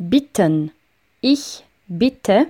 bitten. Ich bitte